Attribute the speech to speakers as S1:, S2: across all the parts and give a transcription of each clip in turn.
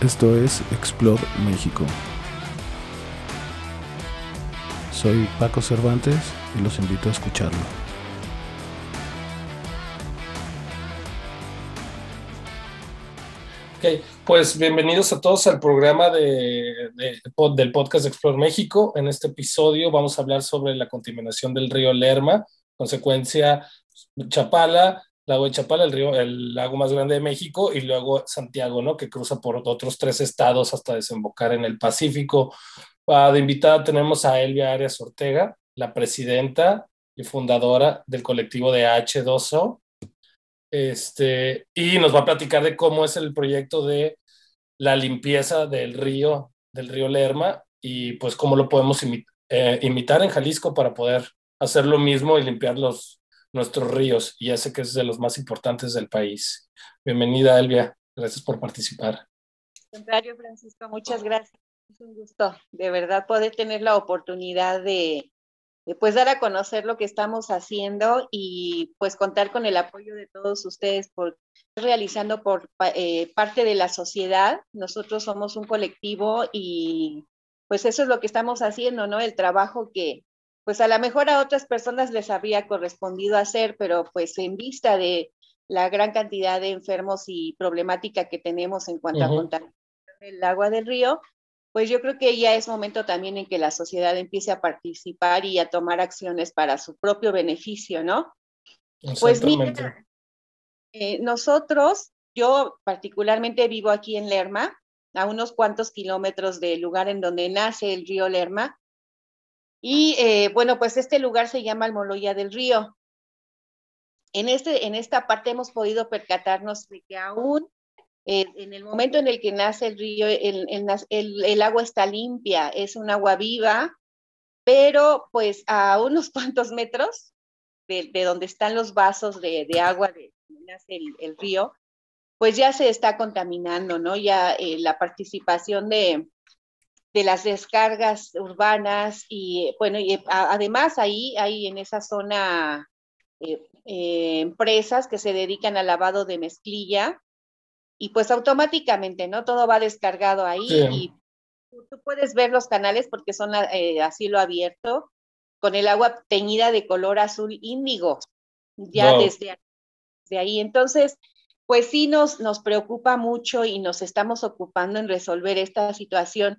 S1: Esto es Explore México. Soy Paco Cervantes y los invito a escucharlo.
S2: Ok, pues bienvenidos a todos al programa de, del podcast Explore México. En este episodio vamos a hablar sobre la contaminación del río Lerma, consecuencia Chapala, lago de Chapala, el lago más grande de México, y luego Santiago, ¿no? Que cruza por otros tres estados hasta desembocar en el Pacífico. Uh, de invitada tenemos a Elvia Arias Ortega, la presidenta y fundadora del colectivo de H2O. Este, y nos va a platicar de cómo es el proyecto de la limpieza del río, del río Lerma, y pues cómo lo podemos eh, imitar en Jalisco para poder hacer lo mismo y limpiar los, nuestros ríos y ese que es de los más importantes del país. Bienvenida, Elvia. Gracias por participar.
S3: Contrario, Francisco, muchas gracias. Es un gusto, de verdad, poder tener la oportunidad de, de pues dar a conocer lo que estamos haciendo y pues contar con el apoyo de todos ustedes por realizando por eh, parte de la sociedad. Nosotros somos un colectivo y pues eso es lo que estamos haciendo, ¿no? El trabajo que, pues a lo mejor a otras personas les habría correspondido hacer, pero pues en vista de la gran cantidad de enfermos y problemática que tenemos en cuanto a contaminación del agua del río, pues yo creo que ya es momento también en que la sociedad empiece a participar y a tomar acciones para su propio beneficio, ¿no? Pues mira, eh, nosotros, yo particularmente vivo aquí en Lerma, a unos cuantos kilómetros del lugar en donde nace el río Lerma, y eh, bueno, pues este lugar se llama Almoloya del Río. En, este, en esta parte hemos podido percatarnos de que aún eh, en el momento en el que nace el río, el, el, el, agua está limpia, es un agua viva, pero pues a unos cuantos metros de, de donde están los vasos de, de agua de nace el, río, pues ya se está contaminando, ¿no? Ya eh, la participación de, de las descargas urbanas y bueno, y además ahí hay en esa zona eh, eh, empresas que se dedican al lavado de mezclilla y pues automáticamente, ¿no? Todo va descargado ahí y tú puedes ver los canales porque son eh, así lo abierto con el agua teñida de color azul índigo, ya desde, desde ahí. Entonces, pues sí nos, nos preocupa mucho y nos estamos ocupando en resolver esta situación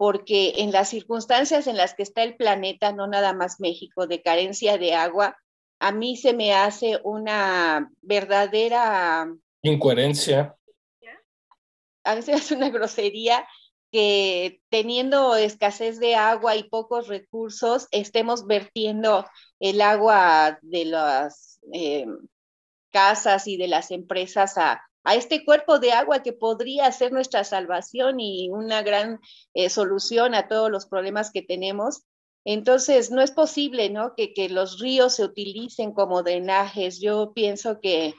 S3: porque en las circunstancias en las que está el planeta, no nada más México, de carencia de agua, a mí se me hace una verdadera
S2: incoherencia.
S3: A veces es una grosería que teniendo escasez de agua y pocos recursos, estemos vertiendo el agua de las eh, casas y de las empresas a, a este cuerpo de agua que podría ser nuestra salvación y una gran eh, solución a todos los problemas que tenemos. Entonces, no es posible, ¿no? Que, que los ríos se utilicen como drenajes. Yo pienso que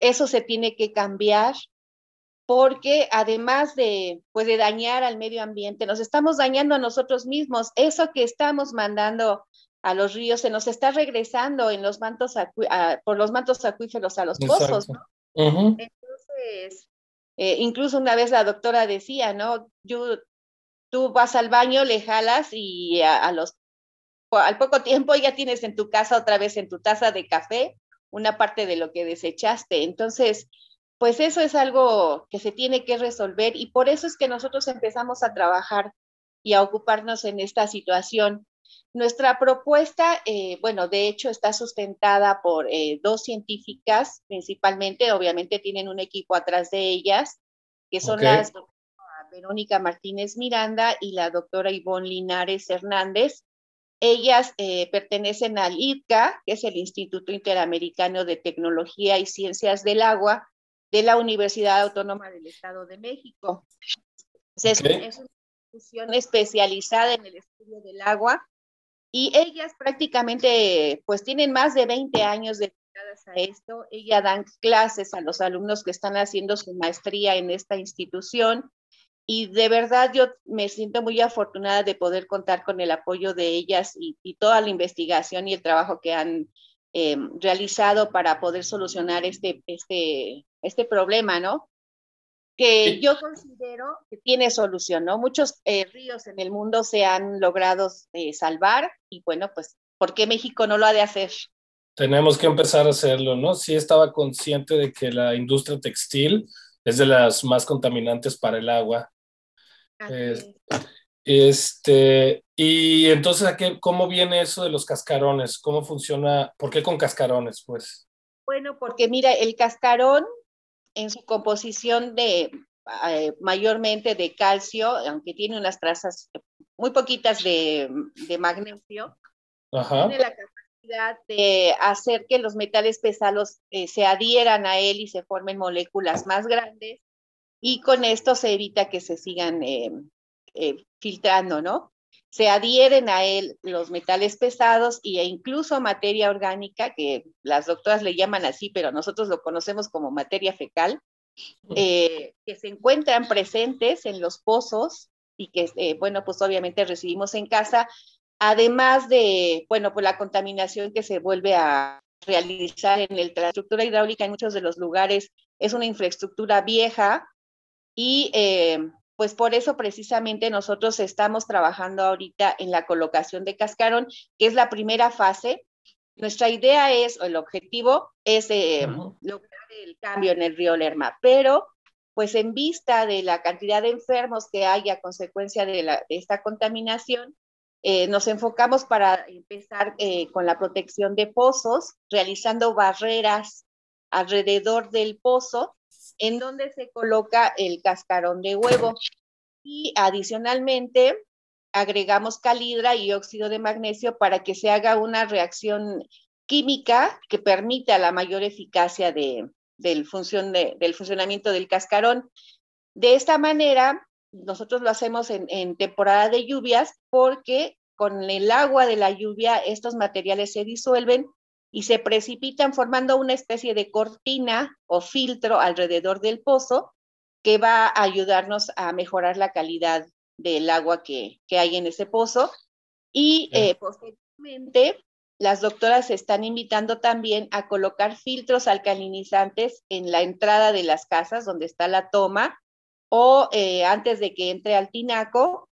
S3: eso se tiene que cambiar porque además de, pues, de dañar al medio ambiente, nos estamos dañando a nosotros mismos. Eso que estamos mandando a los ríos se nos está regresando en los mantos por los mantos acuíferos a los pozos, ¿no? Eh, incluso una vez la doctora decía, ¿no? Tú vas al baño, le jalas y a, los, al poco tiempo ya tienes en tu casa otra vez en tu taza de café una parte de lo que desechaste. Entonces, pues eso es algo que se tiene que resolver y por eso es que nosotros empezamos a trabajar y a ocuparnos en esta situación nuestra propuesta, eh, bueno, de hecho está sustentada por eh, dos científicas, principalmente, obviamente tienen un equipo atrás de ellas, que son las doctora Verónica Martínez Miranda y la doctora Ivonne Linares Hernández. Ellas eh, pertenecen al ITCA, que es el Instituto Interamericano de Tecnología y Ciencias del Agua de la Universidad Autónoma del Estado de México. Es, una institución especializada en el estudio del agua y ellas prácticamente, pues tienen más de 20 años dedicadas a esto. Ellas dan clases a los alumnos que están haciendo su maestría en esta institución. Y de verdad yo me siento muy afortunada de poder contar con el apoyo de ellas y, toda la investigación y el trabajo que han eh, realizado para poder solucionar este, este, este problema, ¿no? Que yo considero que tiene solución, ¿no? Muchos eh, ríos en el mundo se han logrado eh, salvar y bueno, pues, ¿por qué México no lo ha de hacer?
S2: Tenemos que empezar a hacerlo, ¿no? Sí estaba consciente de que la industria textil es de las más contaminantes para el agua. este, y entonces, ¿cómo viene eso de los cascarones? ¿Cómo funciona? ¿Por qué con cascarones, pues?
S3: Bueno, porque mira, el cascarón en su composición de eh, mayormente de calcio, aunque tiene unas trazas muy poquitas de, magnesio, tiene la capacidad de hacer que los metales pesados eh, se adhieran a él y se formen moléculas más grandes y con esto se evita que se sigan eh, filtrando, ¿no? Se adhieren a él los metales pesados e incluso materia orgánica, que las doctoras le llaman así, pero nosotros lo conocemos como materia fecal, eh, que se encuentran presentes en los pozos y que, eh, bueno, pues obviamente recibimos en casa, además de, bueno, pues la contaminación que se vuelve a realizar en el, la estructura hidráulica en muchos de los lugares es una infraestructura vieja y eh, pues por eso precisamente nosotros estamos trabajando ahorita en la colocación de cascarón, que es la primera fase. Nuestra idea es, o el objetivo es eh, lograr el cambio en el río Lerma, pero pues en vista de la cantidad de enfermos que hay a consecuencia de, esta contaminación, eh, nos enfocamos para empezar eh, con la protección de pozos, realizando barreras alrededor del pozo en donde se coloca el cascarón de huevo. Y adicionalmente agregamos calidra y óxido de magnesio para que se haga una reacción química que permita la mayor eficacia de, del, función del funcionamiento del cascarón. De esta manera, nosotros lo hacemos en, en temporada de lluvias porque con el agua de la lluvia estos materiales se disuelven y se precipitan formando una especie de cortina o filtro alrededor del pozo que va a ayudarnos a mejorar la calidad del agua que, hay en ese pozo. Y eh, posteriormente, las doctoras están invitando también a colocar filtros alcalinizantes en la entrada de las casas donde está la toma o eh, antes de que entre al tinaco,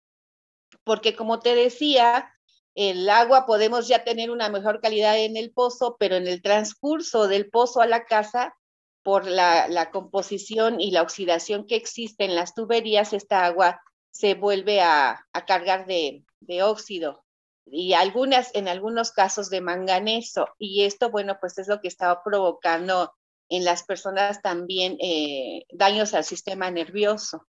S3: porque como te decía, el agua podemos ya tener una mejor calidad en el pozo, pero en el transcurso del pozo a la casa, por la, composición y la oxidación que existe en las tuberías, esta agua se vuelve a, cargar de, óxido y algunas, en algunos casos de manganeso. Y esto, bueno, pues es lo que estaba provocando en las personas también eh, daños al sistema nervioso.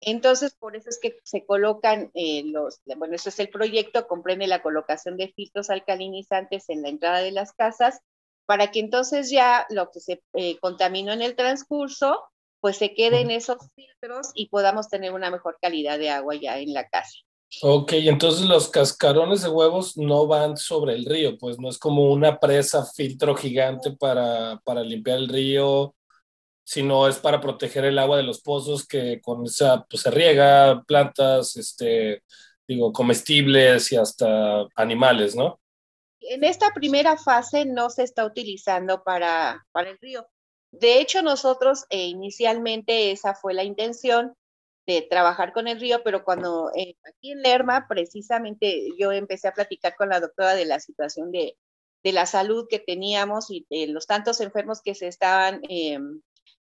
S3: Entonces, por eso es que se colocan eh, los, bueno, ese es el proyecto, comprende la colocación de filtros alcalinizantes en la entrada de las casas, para que entonces ya lo que se eh, contaminó en el transcurso, pues se quede en esos filtros y podamos tener una mejor calidad de agua ya en la casa.
S2: Ok, entonces los cascarones de huevos no van sobre el río, pues no es como una presa filtro gigante para, para limpiar el río sino es para proteger el agua de los pozos que con esa pues, se riega plantas, este, digo, comestibles y hasta animales, ¿no?
S3: En esta primera fase no se está utilizando para, para el río. De hecho, nosotros eh, inicialmente esa fue la intención de trabajar con el río, pero cuando eh, aquí en Lerma, precisamente yo empecé a platicar con la doctora de la situación de, de la salud que teníamos y de los tantos enfermos que se estaban em,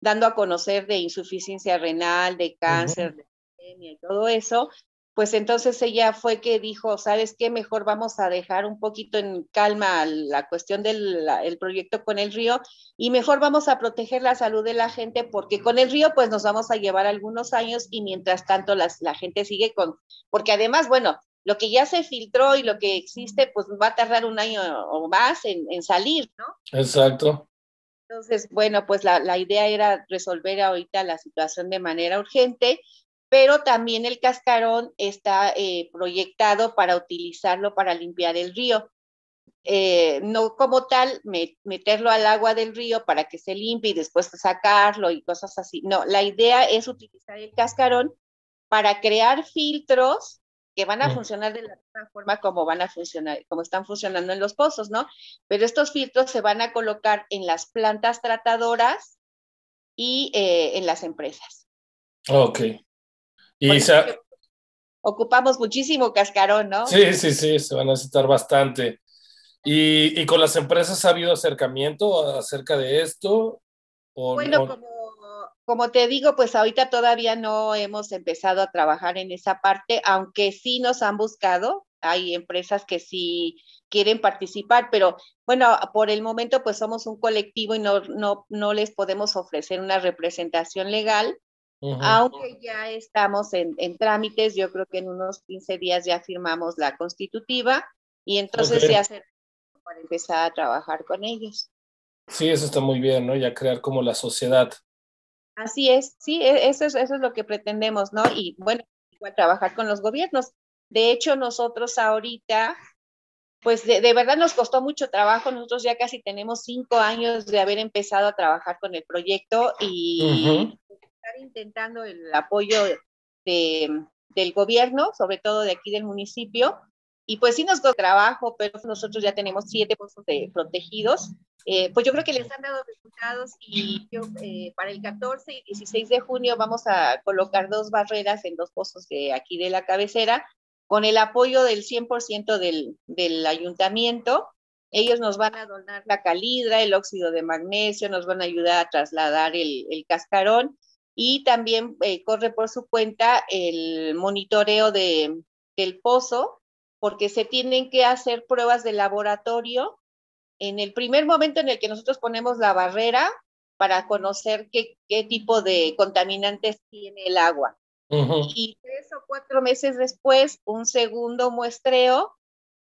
S3: dando a conocer de insuficiencia renal, de cáncer, de anemia y todo eso, pues entonces ella fue que dijo, ¿sabes qué? Mejor vamos a dejar un poquito en calma la cuestión del el proyecto con el río y mejor vamos a proteger la salud de la gente porque con el río pues nos vamos a llevar algunos años y mientras tanto las, la gente sigue con, porque además, bueno, lo que ya se filtró y lo que existe pues va a tardar un año o más en, en salir, ¿no?
S2: Exacto.
S3: Entonces, bueno, pues la, idea era resolver ahorita la situación de manera urgente, pero también el cascarón está eh, proyectado para utilizarlo para limpiar el río. Eh, no como tal meterlo al agua del río para que se limpie y después sacarlo y cosas así. No, la idea es utilizar el cascarón para crear filtros que van a funcionar de la forma como van a funcionar, como están funcionando en los pozos, ¿no? Pero estos filtros se van a colocar en las plantas tratadoras y eh, en las empresas.
S2: Ok.
S3: Y ocupamos muchísimo cascarón, ¿no?
S2: Sí, sí, sí, se van a necesitar bastante. ¿Y, y con las empresas ha habido acercamiento acerca de esto?
S3: bueno, como, como te digo, pues ahorita todavía no hemos empezado a trabajar en esa parte, aunque sí nos han buscado. Hay empresas que sí quieren participar, pero bueno, por el momento pues somos un colectivo y no, no, no les podemos ofrecer una representación legal, aunque ya estamos en, en, trámites, yo creo que en unos 15 días ya firmamos la constitutiva y entonces se hace para empezar a trabajar con ellos.
S2: Sí, eso está muy bien, ¿no? Ya crear como la sociedad.
S3: Así es, sí, e, eso es, eso es lo que pretendemos, ¿no? Y bueno, igual trabajar con los gobiernos. De hecho, nosotros ahorita, pues de, verdad nos costó mucho trabajo. Nosotros ya casi tenemos cinco años de haber empezado a trabajar con el proyecto y estar intentando el apoyo de, del gobierno, sobre todo de aquí del municipio, y pues sí nos costó trabajo, pero nosotros ya tenemos siete pozos de, protegidos. Eh, pues yo creo que les han dado resultados y yo, eh, para el 14 y 16 de junio vamos a colocar dos barreras en dos pozos de aquí de la cabecera con el apoyo del 100% del, del ayuntamiento. Ellos nos van a donar la calidra, el óxido de magnesio, nos van a ayudar a trasladar el, el cascarón y también eh, corre por su cuenta el monitoreo de, del pozo porque se tienen que hacer pruebas de laboratorio en el primer momento en el que nosotros ponemos la barrera para conocer qué, qué tipo de contaminantes tiene el agua. Y tres o cuatro meses después, un segundo muestreo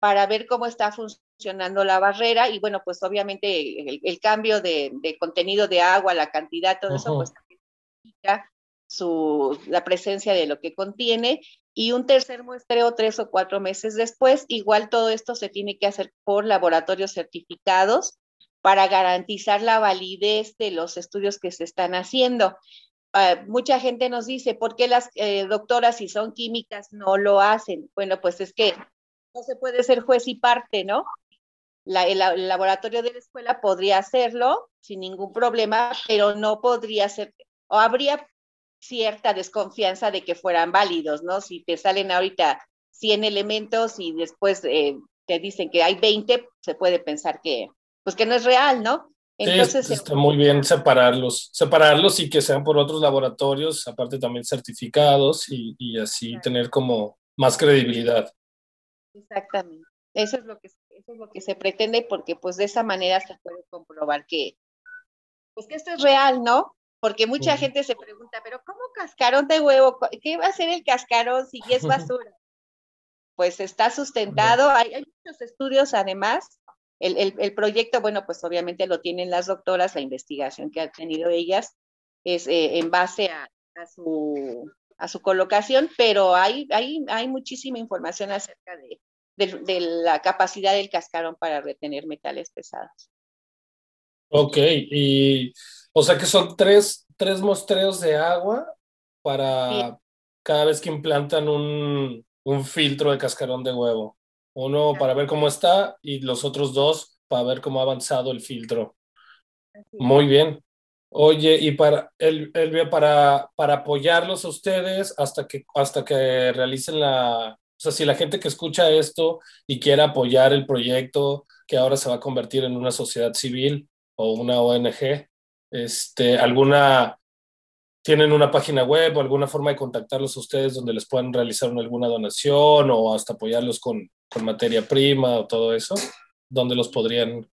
S3: para ver cómo está funcionando la barrera y bueno, pues obviamente el, cambio de, de, contenido de agua, la cantidad, todo eso, pues también su, la presencia de lo que contiene y un tercer muestreo tres o cuatro meses después. Igual todo esto se tiene que hacer por laboratorios certificados para garantizar la validez de los estudios que se están haciendo. Uh, mucha gente nos dice, ¿por qué las eh, doctoras, si son químicas, no lo hacen? Bueno, pues es que no se puede ser juez y parte, ¿no? El, el, laboratorio de la escuela podría hacerlo sin ningún problema, pero no podría ser, o habría cierta desconfianza de que fueran válidos, ¿no? Si te salen ahorita 100 elementos y después eh, te dicen que hay 20, se puede pensar que, pues que no es real, ¿no?
S2: Entonces, sí, está muy bien separarlos, separarlos y que sean por otros laboratorios, aparte también certificados y, y así tener como más credibilidad.
S3: Exactamente. Eso es lo que eso es lo que se pretende porque pues de esa manera se puede comprobar que pues que esto es real, ¿no? Porque mucha gente se pregunta, pero ¿cómo cascarón de huevo? ¿Qué va a ser el cascarón si es basura? pues está sustentado, hay, muchos estudios además. El, el, proyecto, bueno, pues obviamente lo tienen las doctoras, la investigación que han tenido ellas es eh, en base a, a, su, a su colocación, pero hay, hay, hay muchísima información acerca de, de, de la capacidad del cascarón para retener metales pesados.
S2: Ok, y o sea que son tres, tres mostreos de agua para cada vez que implantan un, un, filtro de cascarón de huevo. Uno para ver cómo está y los otros dos para ver cómo ha avanzado el filtro. Muy bien. Oye, y para, el, el, para, para apoyarlos a ustedes hasta que, hasta que realicen la... O sea, si la gente que escucha esto y quiere apoyar el proyecto que ahora se va a convertir en una sociedad civil o una ONG, este, alguna, tienen una página web o alguna forma de contactarlos a ustedes donde les puedan realizar alguna donación o hasta apoyarlos con, con materia prima o todo eso, donde los podrían.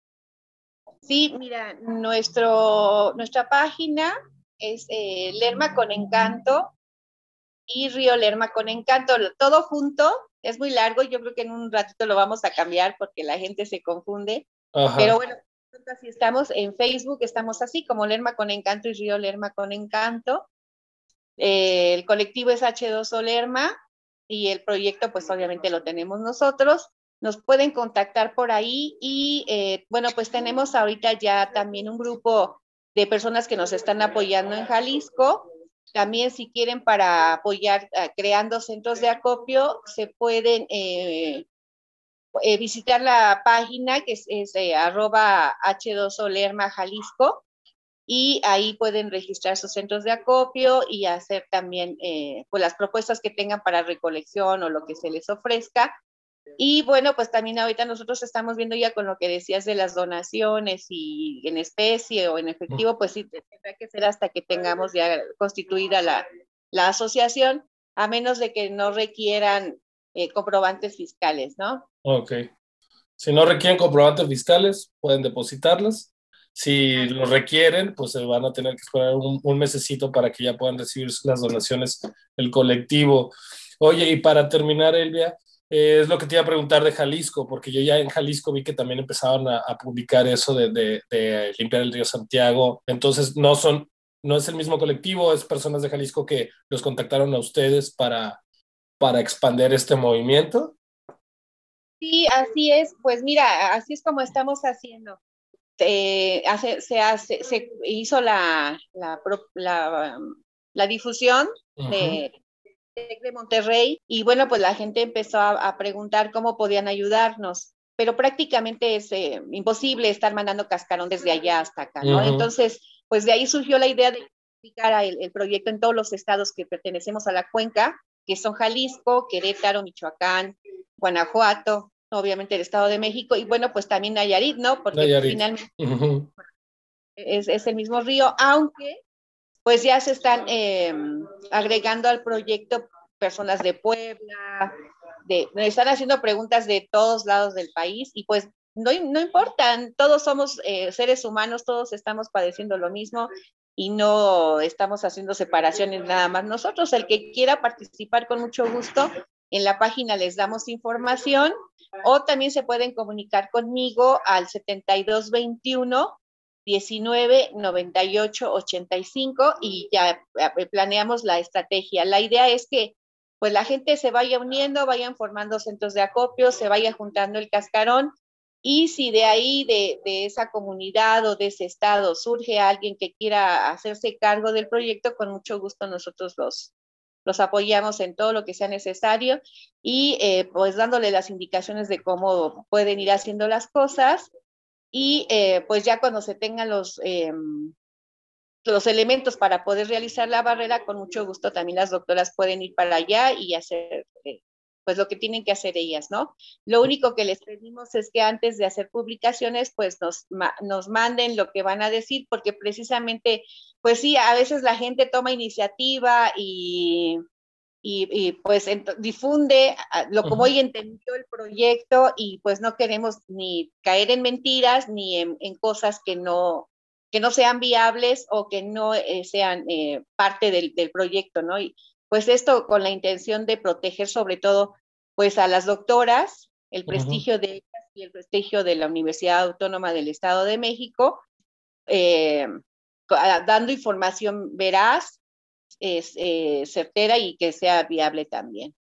S3: Sí, mira, nuestro, nuestra página es eh, Lerma con Encanto y Río Lerma con Encanto, todo junto, es muy largo, yo creo que en un ratito lo vamos a cambiar porque la gente se confunde, Ajá. pero bueno, así estamos en Facebook, estamos así como Lerma con Encanto y Río Lerma con Encanto. Eh, el colectivo es H2O Lerma y el proyecto pues obviamente lo tenemos nosotros. Nos pueden contactar por ahí y eh, bueno, pues tenemos ahorita ya también un grupo de personas que nos están apoyando en Jalisco. También si quieren para apoyar uh, creando centros de acopio, se pueden eh, eh, visitar la página que es, eh, arroba H2O Lerma Jalisco y ahí pueden registrar sus centros de acopio y hacer también eh, pues las propuestas que tengan para recolección o lo que se les ofrezca. Y bueno, pues también ahorita nosotros estamos viendo ya con lo que decías de las donaciones y en especie o en efectivo, pues sí, tendrá que ser hasta que tengamos ya constituida la, la asociación, a menos de que no requieran eh, comprobantes fiscales, ¿no?
S2: Ok. Si no requieren comprobantes fiscales, pueden depositarlas si lo requieren, pues se van a tener que esperar un, un mesecito para que ya puedan recibir las donaciones el colectivo. Oye, y para terminar, Elvia, eh, es lo que te iba a preguntar de Jalisco, porque yo ya en Jalisco vi que también empezaban a, a publicar eso de, de, de, limpiar el río Santiago. Entonces, no son, no es el mismo colectivo, es personas de Jalisco que los contactaron a ustedes para, para expandir este movimiento.
S3: Sí, así es. Pues mira, así es como estamos haciendo hace, se, hace, se hizo la, la, la, la difusión de, de, Monterrey y bueno, pues la gente empezó a, a preguntar cómo podían ayudarnos, pero prácticamente es eh, imposible estar mandando cascarón desde allá hasta acá, ¿no? Entonces, pues de ahí surgió la idea de explicar el, el proyecto en todos los estados que pertenecemos a la cuenca, que son Jalisco, Querétaro, Michoacán, Guanajuato, obviamente el Estado de México, y bueno, pues también Nayarit, ¿no? Porque Nayarit. finalmente uh -huh. es, es, el mismo río, aunque pues ya se están eh, agregando al proyecto personas de Puebla, de, están haciendo preguntas de todos lados del país y pues no, no importan, todos somos eh, seres humanos, todos estamos padeciendo lo mismo y no estamos haciendo separaciones nada más. Nosotros, el que quiera participar con mucho gusto, en la página les damos información o también se pueden comunicar conmigo al 7221 19 98 85 y ya eh, planeamos la estrategia. La idea es que pues la gente se vaya uniendo, vayan formando centros de acopio, se vaya juntando el cascarón y si de ahí, de, de, esa comunidad o de ese estado surge alguien que quiera hacerse cargo del proyecto, con mucho gusto nosotros los, los apoyamos en todo lo que sea necesario y eh, pues dándole las indicaciones de cómo pueden ir haciendo las cosas. Y eh, pues ya cuando se tengan los, eh, los elementos para poder realizar la barrera, con mucho gusto también las doctoras pueden ir para allá y hacer eh, pues lo que tienen que hacer ellas, ¿no? Lo único que les pedimos es que antes de hacer publicaciones, pues nos, nos manden lo que van a decir, porque precisamente, pues sí, a veces la gente toma iniciativa y, y, y pues difunde lo como uh -huh. hoy entendió el proyecto y pues no queremos ni caer en mentiras ni en, en cosas que no, que no sean viables o que no eh, sean eh, parte del, del proyecto, ¿no? Y, pues esto con la intención de proteger sobre todo pues a las doctoras, el prestigio uh -huh. de ellas y el prestigio de la Universidad Autónoma del Estado de México, eh, dando información veraz, es, eh, certera y que sea viable también.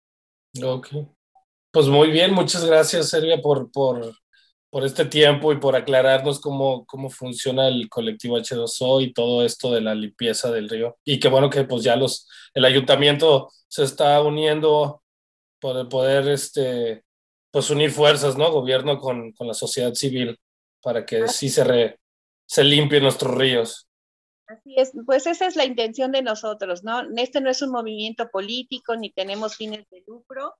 S2: Ok. Pues muy bien, muchas gracias, Servia, por, por, por este tiempo y por aclararnos cómo, cómo funciona el colectivo H2O y todo esto de la limpieza del río. Y qué bueno que pues ya los, el ayuntamiento se está uniendo por poder este, pues unir fuerzas, ¿no? Gobierno con, con la sociedad civil para que sí se, re, se limpien nuestros ríos.
S3: Así es, pues esa es la intención de nosotros, ¿no? Este no es un movimiento político ni tenemos fines de lucro,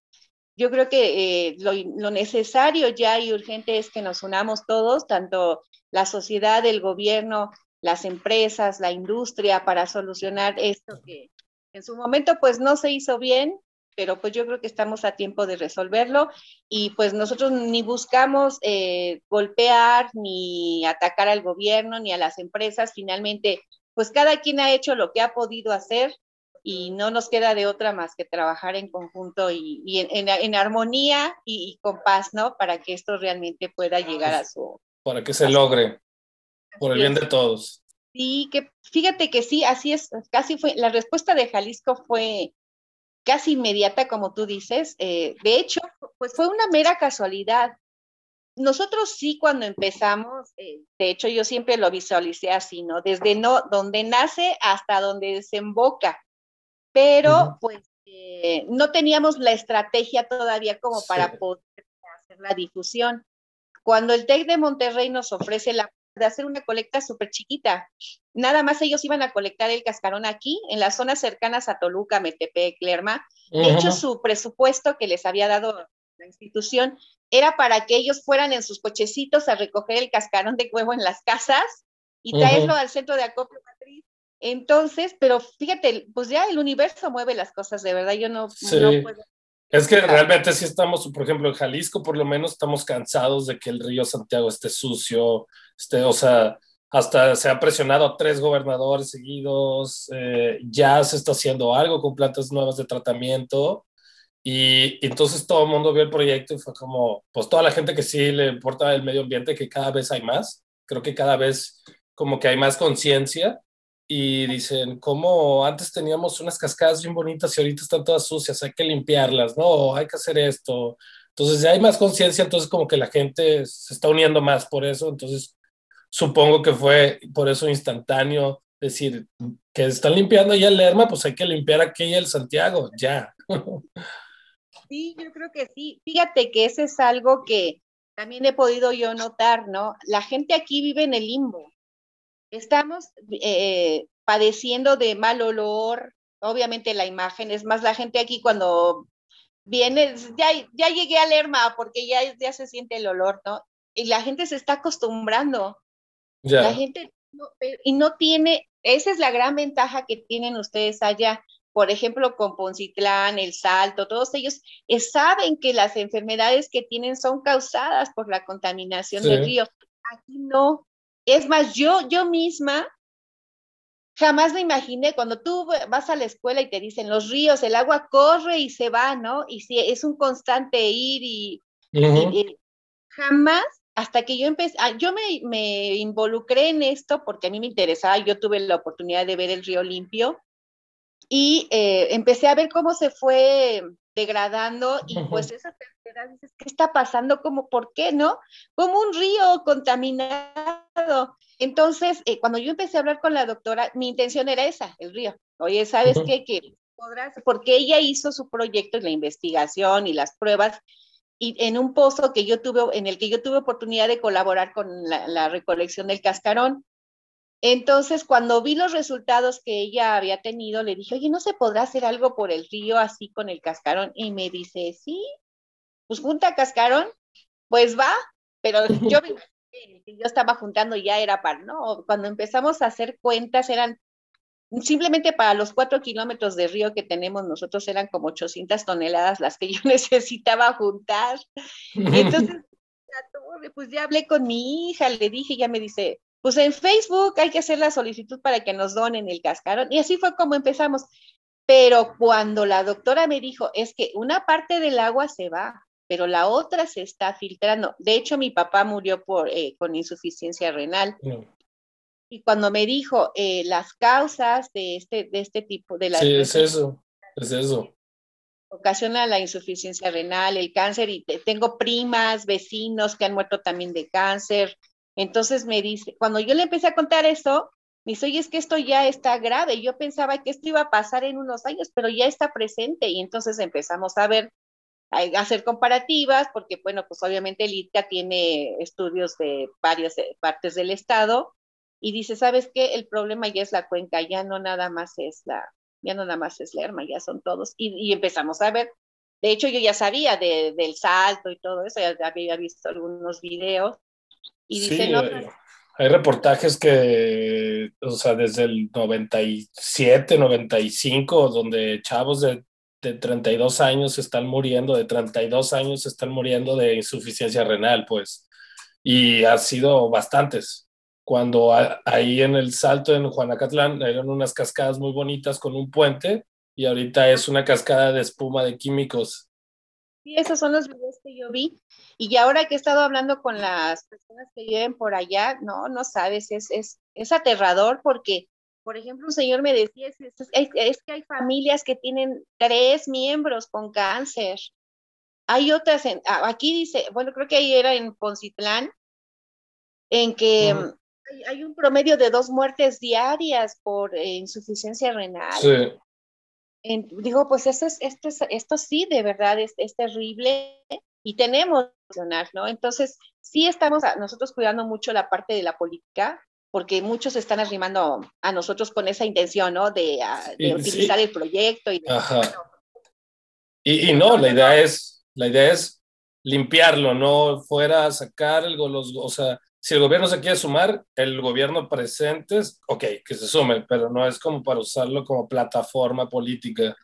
S3: yo creo que eh, lo, lo, necesario ya y urgente es que nos unamos todos, tanto la sociedad, el gobierno, las empresas, la industria, para solucionar esto que en su momento pues no se hizo bien, pero pues yo creo que estamos a tiempo de resolverlo. Y pues nosotros ni buscamos eh, golpear ni atacar al gobierno ni a las empresas, finalmente pues cada quien ha hecho lo que ha podido hacer y no nos queda de otra más que trabajar en conjunto y, y en, en, en, armonía y, y, con paz, ¿no? Para que esto realmente pueda llegar a su...
S2: Para que se logre, por el bien de todos.
S3: Sí, que fíjate que sí, así es, casi fue, la respuesta de Jalisco fue casi inmediata, como tú dices. Eh, de hecho, pues fue una mera casualidad. Nosotros sí cuando empezamos, eh, de hecho yo siempre lo visualicé así, ¿no? Desde no, donde nace hasta donde desemboca pero uh -huh. pues eh, no teníamos la estrategia todavía como para poder hacer la difusión. Cuando el TEC de Monterrey nos ofrece la de hacer una colecta súper chiquita. Nada más ellos iban a colectar el cascarón aquí, en las zonas cercanas a Toluca, Metepec, Lerma. De hecho, su presupuesto que les había dado la institución era para que ellos fueran en sus cochecitos a recoger el cascarón de huevo en las casas y traerlo al centro de acopio. Entonces, pero fíjate, pues ya el universo mueve las cosas, de verdad, yo no, no puedo
S2: es que realmente sí estamos, por ejemplo, en Jalisco por lo menos estamos cansados de que el río Santiago esté sucio, esté, o sea, hasta se ha presionado a tres gobernadores seguidos, eh, ya se está haciendo algo con plantas nuevas de tratamiento y, entonces todo el mundo vio el proyecto y fue como, pues toda la gente que sí le importa el medio ambiente, que cada vez hay más, creo que cada vez como que hay más conciencia y dicen, como antes teníamos unas cascadas bien bonitas y ahorita están todas sucias, hay que limpiarlas, ¿no? Hay que hacer esto. Entonces ya hay más conciencia, entonces como que la gente se está uniendo más por eso, entonces supongo que fue por eso instantáneo decir que están limpiando ya el Lerma, pues hay que limpiar aquí el Santiago, ya.
S3: Sí, yo creo que sí. Fíjate que ese es algo que también he podido yo notar, ¿no? La gente aquí vive en el limbo Estamos eh, padeciendo de mal olor, obviamente la imagen, es más la gente aquí cuando viene, ya, ya llegué a Lerma porque ya, ya se siente el olor, ¿no? Y la gente se está acostumbrando. La gente, y no tiene, esa es la gran ventaja que tienen ustedes allá. Por ejemplo, con Poncitlán, El Salto, todos ellos eh, saben que las enfermedades que tienen son causadas por la contaminación del río. Aquí no, es más, yo, yo misma jamás me imaginé cuando tú vas a la escuela y te dicen los ríos, el agua corre y se va, ¿no? Y si es un constante ir y, jamás, hasta que yo empecé, ah, yo me, me, involucré en esto porque a mí me interesaba, yo tuve la oportunidad de ver el río limpio y eh, empecé a ver cómo se fue degradando y pues esa tercera dices, ¿qué está pasando? ¿Cómo, por qué, no? Como un río contaminado. Entonces, eh, cuando yo empecé a hablar con la doctora, mi intención era esa, el río. Oye, ¿sabes qué? Que podrás, porque ella hizo su proyecto y la investigación y las pruebas y en un pozo que yo tuve, en el que yo tuve oportunidad de colaborar con la recolección del cascarón. Entonces, cuando vi los resultados que ella había tenido, le dije, oye, ¿no se podrá hacer algo por el río así con el cascarón? Y me dice, sí, pues junta cascarón, pues va, pero yo yo estaba juntando ya era para, ¿no? Cuando empezamos a hacer cuentas eran simplemente para los cuatro kilómetros de río que tenemos nosotros eran como 800 toneladas las que yo necesitaba juntar. Y entonces, pues ya hablé con mi hija, le dije, ya me dice, pues en Facebook hay que hacer la solicitud para que nos donen el cascarón. Y así fue como empezamos. Pero cuando la doctora me dijo, es que una parte del agua se va, pero la otra se está filtrando. De hecho, mi papá murió por, eh, con insuficiencia renal. Y cuando me dijo eh, las causas de este, de este tipo de la...
S2: Sí, es eso, es eso.
S3: Ocasiona la insuficiencia renal, el cáncer, y tengo primas, vecinos que han muerto también de cáncer, entonces me dice, cuando yo le empecé a contar eso, me dice, oye, es que esto ya está grave. Yo pensaba que esto iba a pasar en unos años, pero ya está presente. Y entonces empezamos a ver, a hacer comparativas, porque, bueno, pues obviamente el tiene estudios de varias eh, partes del estado. Y dice, ¿sabes qué? El problema ya es la cuenca, ya no nada más es la, ya no nada más es Lerma, ya son todos. Y, empezamos a ver. De hecho, yo ya sabía del salto y todo eso, había visto algunos videos sí,
S2: hay, reportajes que, o sea, desde el 97, 95, donde chavos de, de 32 años están muriendo, de 32 años están muriendo de insuficiencia renal, pues. Y ha sido bastantes. Cuando ahí en el salto en Juanacatlán eran unas cascadas muy bonitas con un puente y ahorita es una cascada de espuma de químicos
S3: Sí, esos son los videos que yo vi. Y ahora que he estado hablando con las personas que viven por allá, no, no sabes, es, es, es aterrador porque, por ejemplo, un señor me decía, es, es, que hay familias que tienen tres miembros con cáncer. Hay otras, en, aquí dice, bueno, creo que ahí era en Poncitlán, en que hay, hay, un promedio de dos muertes diarias por eh, insuficiencia renal. Sí digo, pues esto, es, esto, es, esto sí, de verdad, es, es terrible y tenemos que ¿no? Entonces, sí estamos nosotros cuidando mucho la parte de la política, porque muchos están arrimando a nosotros con esa intención, ¿no? De, utilizar el proyecto y,
S2: y, no, la idea es, la idea es limpiarlo, no fuera a sacar algo, los, o sea, si el gobierno se quiere sumar, el gobierno presente, ok, que se sume, pero no es como para usarlo como plataforma política.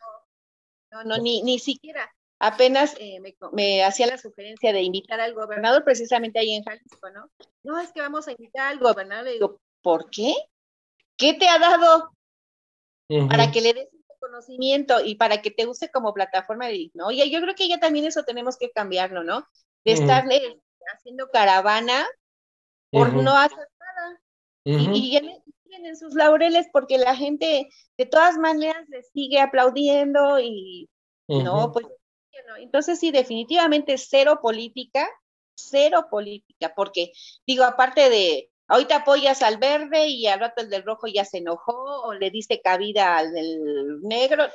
S3: No, no, ni, ni siquiera. Apenas eh, me, hacía la sugerencia de invitar al gobernador precisamente ahí en Jalisco, ¿no? No, es que vamos a invitar al gobernador. Le digo, ¿por qué? ¿Qué te ha dado para que le des conocimiento y para que te use como plataforma de, ¿no? Oye, yo creo que ya también eso tenemos que cambiarlo, ¿no? De estarle haciendo caravana por no hacer nada. Y, y sus laureles porque la gente de todas maneras le sigue aplaudiendo y no, pues entonces sí, definitivamente cero política, cero política, porque digo, aparte de, ahorita apoyas al verde y al rato el del rojo ya se enojó o le diste cabida al del negro,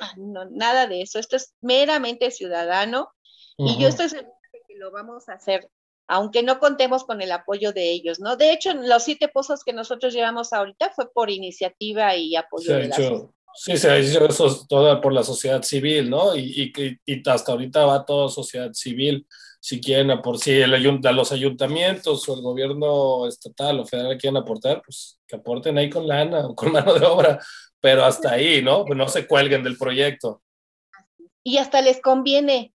S3: nada de eso, esto es meramente ciudadano y yo estoy segura de que lo vamos a hacer aunque no contemos con el apoyo de ellos, ¿no? De hecho, los siete pozos que nosotros llevamos ahorita fue por iniciativa y apoyo de la sociedad.
S2: Sí, se ha hecho eso todo por la sociedad civil, ¿no? Y, y, y hasta ahorita va toda sociedad civil. Si quieren, por si el los ayuntamientos o el gobierno estatal o federal quieren aportar, pues que aporten ahí con lana o con mano de obra, pero hasta ahí, ¿no? Pues no se cuelguen del proyecto.
S3: Y hasta les conviene,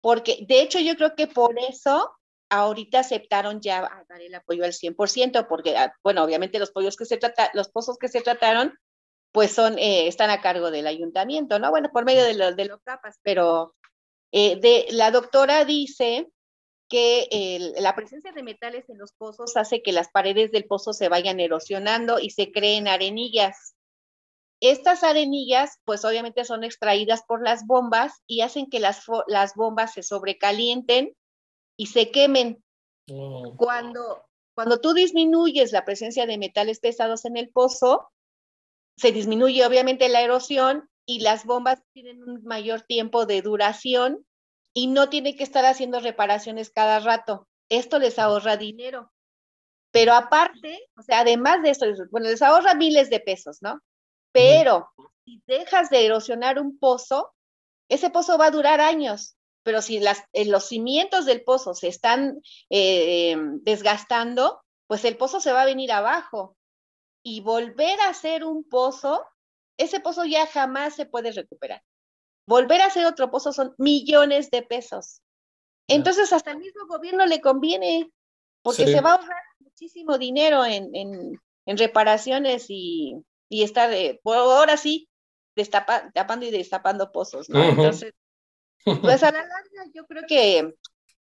S3: porque de hecho yo creo que por eso ahorita aceptaron ya dar el apoyo al 100%, porque, ah, bueno, obviamente los, pollos que se trata, los pozos que se trataron pues son, eh, están a cargo del ayuntamiento, ¿no? Bueno, por medio de los, de los capas, pero eh, de, la doctora dice que la presencia de metales en los pozos hace que las paredes del pozo se vayan erosionando y se creen arenillas. Estas arenillas, pues obviamente son extraídas por las bombas y hacen que las, las bombas se sobrecalienten y se quemen. Oh. Cuando, cuando tú disminuyes la presencia de metales pesados en el pozo, se disminuye obviamente la erosión y las bombas tienen un mayor tiempo de duración y no tienen que estar haciendo reparaciones cada rato. Esto les ahorra dinero. Pero aparte, o sea, además de esto, bueno, les ahorra miles de pesos, ¿no? Pero si dejas de erosionar un pozo, ese pozo va a durar años, pero si las, eh, los cimientos del pozo se están eh, em, desgastando, pues el pozo se va a venir abajo y volver a hacer un pozo, ese pozo ya jamás se puede recuperar. Volver a hacer otro pozo son millones de pesos. Entonces, hasta el mismo gobierno le conviene, porque se va a ahorrar muchísimo dinero en, en, reparaciones y, y estar, por ahora sí, destapando y destapando pozos, ¿no? Entonces, pues a la larga yo creo que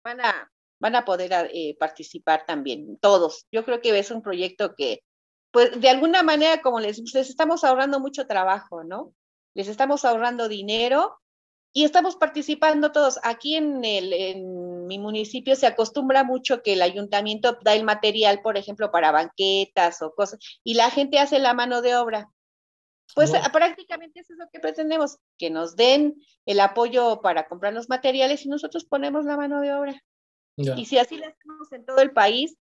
S3: van a, van a poder eh, participar también, todos. Yo creo que es un proyecto que pues de alguna manera, como les, les estamos ahorrando mucho trabajo, ¿no? Les estamos ahorrando dinero y estamos participando todos. Aquí en, el, en mi municipio se acostumbra mucho que el ayuntamiento da el material, por ejemplo, para banquetas o cosas, y la gente hace la mano de obra. Pues prácticamente eso es lo que pretendemos, que nos den el apoyo para comprar los materiales y nosotros ponemos la mano de obra. Y si así lo hacemos en todo el país,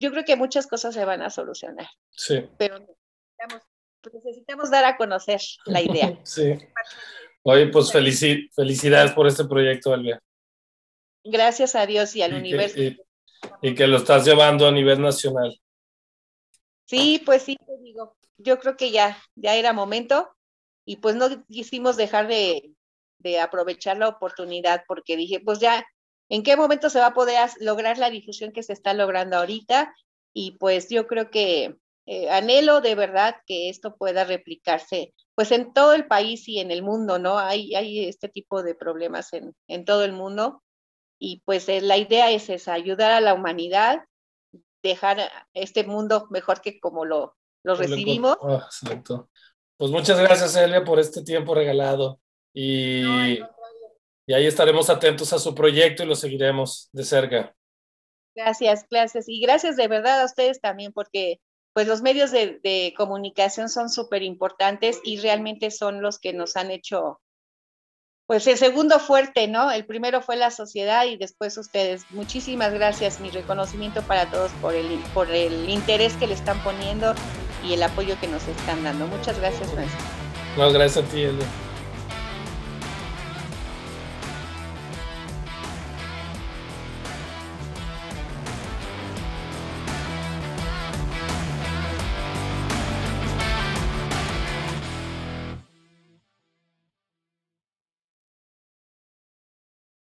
S3: yo creo que muchas cosas se van a solucionar.
S2: Sí.
S3: Pero necesitamos, dar a conocer la idea.
S2: sí. Oye, pues felicidades por este proyecto, Elvia.
S3: Gracias a Dios y al universo.
S2: y, que lo estás llevando a nivel nacional.
S3: Sí, pues sí, te digo. Yo creo que ya, ya era momento y pues no quisimos dejar de, de aprovechar la oportunidad porque dije, pues ya en qué momento se va a poder lograr la difusión que se está logrando ahorita. Y pues yo creo que eh, anhelo de verdad que esto pueda replicarse pues en todo el país y en el mundo, ¿no? Hay, hay este tipo de problemas en, en todo el mundo y pues eh, la idea es esa, ayudar a la humanidad, dejar este mundo mejor que como lo, lo recibimos.
S2: Ah, exacto. Pues muchas gracias, Elia, por este tiempo regalado y... Y ahí estaremos atentos a su proyecto y lo seguiremos de cerca.
S3: Gracias, gracias. Y gracias de verdad a ustedes también, porque pues los medios de, comunicación son súper importantes y realmente son los que nos han hecho pues el segundo fuerte, ¿no? El primero fue la sociedad y después ustedes. Muchísimas gracias, mi reconocimiento para todos por el, por el interés que le están poniendo y el apoyo que nos están dando. Muchas gracias, Francisco.
S2: No, gracias a ti.